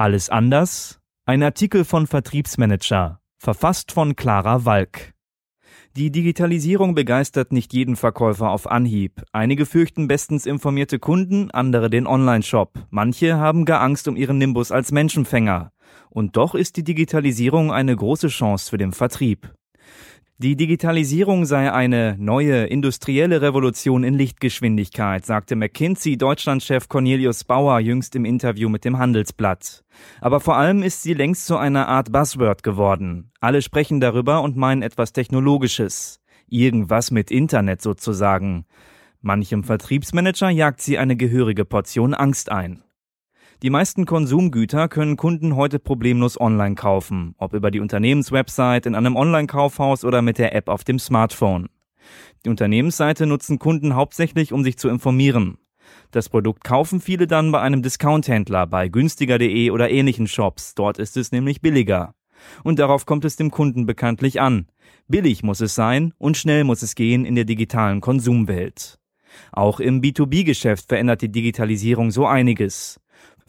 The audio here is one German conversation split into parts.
Alles anders? Ein Artikel von Vertriebsmanager, verfasst von Clara Walk. Die Digitalisierung begeistert nicht jeden Verkäufer auf Anhieb. Einige fürchten bestens informierte Kunden, andere den Online-Shop. Manche haben gar Angst um ihren Nimbus als Menschenfänger. Und doch ist die Digitalisierung eine große Chance für den Vertrieb. Die Digitalisierung sei eine neue industrielle Revolution in Lichtgeschwindigkeit, sagte McKinsey Deutschlandchef Cornelius Bauer jüngst im Interview mit dem Handelsblatt. Aber vor allem ist sie längst zu einer Art Buzzword geworden. Alle sprechen darüber und meinen etwas Technologisches. Irgendwas mit Internet sozusagen. Manchem Vertriebsmanager jagt sie eine gehörige Portion Angst ein. Die meisten Konsumgüter können Kunden heute problemlos online kaufen, ob über die Unternehmenswebsite, in einem Online-Kaufhaus oder mit der App auf dem Smartphone. Die Unternehmensseite nutzen Kunden hauptsächlich, um sich zu informieren. Das Produkt kaufen viele dann bei einem Discounthändler, bei günstiger.de oder ähnlichen Shops. Dort ist es nämlich billiger. Und darauf kommt es dem Kunden bekanntlich an. Billig muss es sein und schnell muss es gehen in der digitalen Konsumwelt. Auch im B2B-Geschäft verändert die Digitalisierung so einiges.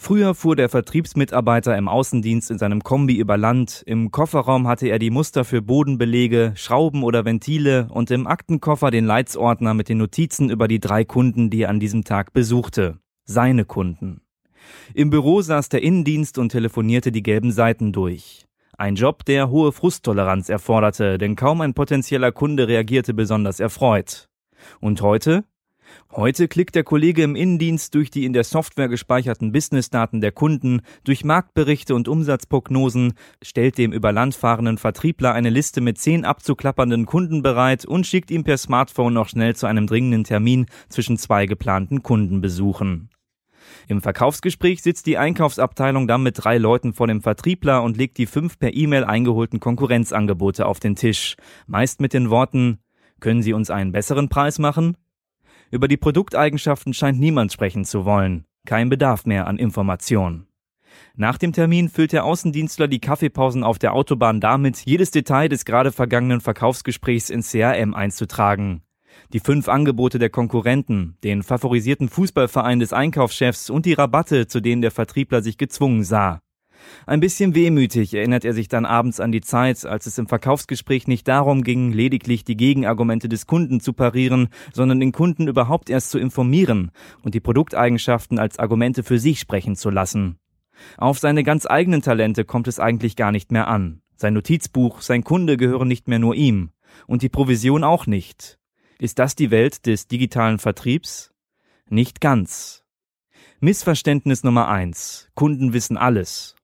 Früher fuhr der Vertriebsmitarbeiter im Außendienst in seinem Kombi über Land, im Kofferraum hatte er die Muster für Bodenbelege, Schrauben oder Ventile und im Aktenkoffer den Leitsordner mit den Notizen über die drei Kunden, die er an diesem Tag besuchte. Seine Kunden. Im Büro saß der Innendienst und telefonierte die gelben Seiten durch. Ein Job, der hohe Frusttoleranz erforderte, denn kaum ein potenzieller Kunde reagierte besonders erfreut. Und heute? Heute klickt der Kollege im Innendienst durch die in der Software gespeicherten Businessdaten der Kunden, durch Marktberichte und Umsatzprognosen, stellt dem über Land fahrenden Vertriebler eine Liste mit zehn abzuklappernden Kunden bereit und schickt ihm per Smartphone noch schnell zu einem dringenden Termin zwischen zwei geplanten Kundenbesuchen. Im Verkaufsgespräch sitzt die Einkaufsabteilung dann mit drei Leuten vor dem Vertriebler und legt die fünf per E-Mail eingeholten Konkurrenzangebote auf den Tisch, meist mit den Worten Können Sie uns einen besseren Preis machen? Über die Produkteigenschaften scheint niemand sprechen zu wollen. Kein Bedarf mehr an Information. Nach dem Termin füllt der Außendienstler die Kaffeepausen auf der Autobahn damit, jedes Detail des gerade vergangenen Verkaufsgesprächs ins CRM einzutragen. Die fünf Angebote der Konkurrenten, den favorisierten Fußballverein des Einkaufschefs und die Rabatte, zu denen der Vertriebler sich gezwungen sah. Ein bisschen wehmütig erinnert er sich dann abends an die Zeit, als es im Verkaufsgespräch nicht darum ging, lediglich die Gegenargumente des Kunden zu parieren, sondern den Kunden überhaupt erst zu informieren und die Produkteigenschaften als Argumente für sich sprechen zu lassen. Auf seine ganz eigenen Talente kommt es eigentlich gar nicht mehr an. Sein Notizbuch, sein Kunde gehören nicht mehr nur ihm. Und die Provision auch nicht. Ist das die Welt des digitalen Vertriebs? Nicht ganz. Missverständnis Nummer eins: Kunden wissen alles.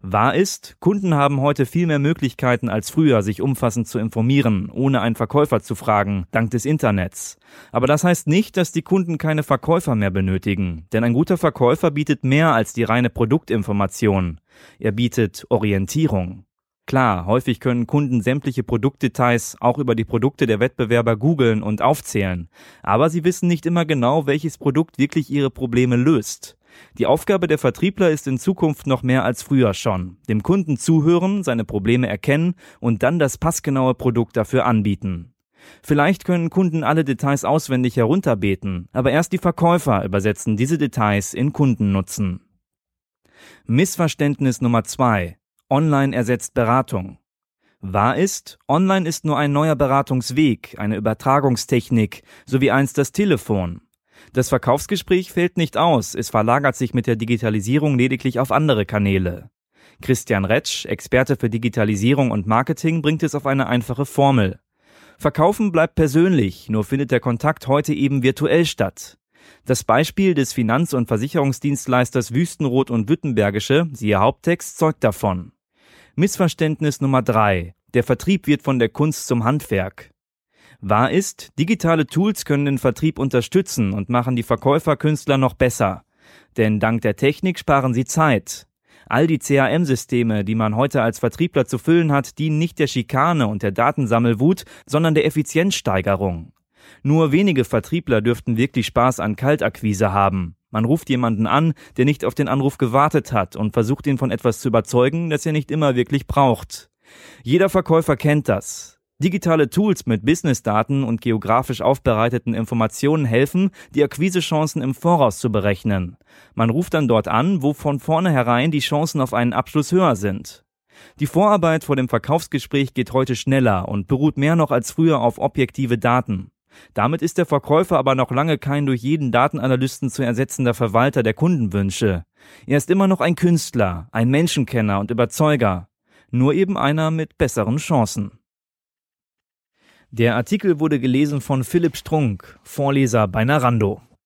Wahr ist, Kunden haben heute viel mehr Möglichkeiten als früher, sich umfassend zu informieren, ohne einen Verkäufer zu fragen, dank des Internets. Aber das heißt nicht, dass die Kunden keine Verkäufer mehr benötigen, denn ein guter Verkäufer bietet mehr als die reine Produktinformation. Er bietet Orientierung. Klar, häufig können Kunden sämtliche Produktdetails auch über die Produkte der Wettbewerber googeln und aufzählen, aber sie wissen nicht immer genau, welches Produkt wirklich ihre Probleme löst. Die Aufgabe der Vertriebler ist in Zukunft noch mehr als früher schon. Dem Kunden zuhören, seine Probleme erkennen und dann das passgenaue Produkt dafür anbieten. Vielleicht können Kunden alle Details auswendig herunterbeten, aber erst die Verkäufer übersetzen diese Details in Kundennutzen. Missverständnis Nummer zwei: Online ersetzt Beratung. Wahr ist, online ist nur ein neuer Beratungsweg, eine Übertragungstechnik, so wie einst das Telefon. Das Verkaufsgespräch fällt nicht aus, es verlagert sich mit der Digitalisierung lediglich auf andere Kanäle. Christian Retsch, Experte für Digitalisierung und Marketing, bringt es auf eine einfache Formel. Verkaufen bleibt persönlich, nur findet der Kontakt heute eben virtuell statt. Das Beispiel des Finanz- und Versicherungsdienstleisters Wüstenrot und Württembergische, siehe Haupttext, zeugt davon. Missverständnis Nummer drei: Der Vertrieb wird von der Kunst zum Handwerk. Wahr ist, digitale Tools können den Vertrieb unterstützen und machen die Verkäuferkünstler noch besser. Denn dank der Technik sparen sie Zeit. All die CRM-Systeme, die man heute als Vertriebler zu füllen hat, dienen nicht der Schikane und der Datensammelwut, sondern der Effizienzsteigerung. Nur wenige Vertriebler dürften wirklich Spaß an Kaltakquise haben. Man ruft jemanden an, der nicht auf den Anruf gewartet hat und versucht ihn von etwas zu überzeugen, das er nicht immer wirklich braucht. Jeder Verkäufer kennt das. Digitale Tools mit Businessdaten und geografisch aufbereiteten Informationen helfen, die Akquisechancen im Voraus zu berechnen. Man ruft dann dort an, wo von vornherein die Chancen auf einen Abschluss höher sind. Die Vorarbeit vor dem Verkaufsgespräch geht heute schneller und beruht mehr noch als früher auf objektive Daten. Damit ist der Verkäufer aber noch lange kein durch jeden Datenanalysten zu ersetzender Verwalter der Kundenwünsche. Er ist immer noch ein Künstler, ein Menschenkenner und Überzeuger. Nur eben einer mit besseren Chancen. Der Artikel wurde gelesen von Philipp Strunk, Vorleser bei Narando.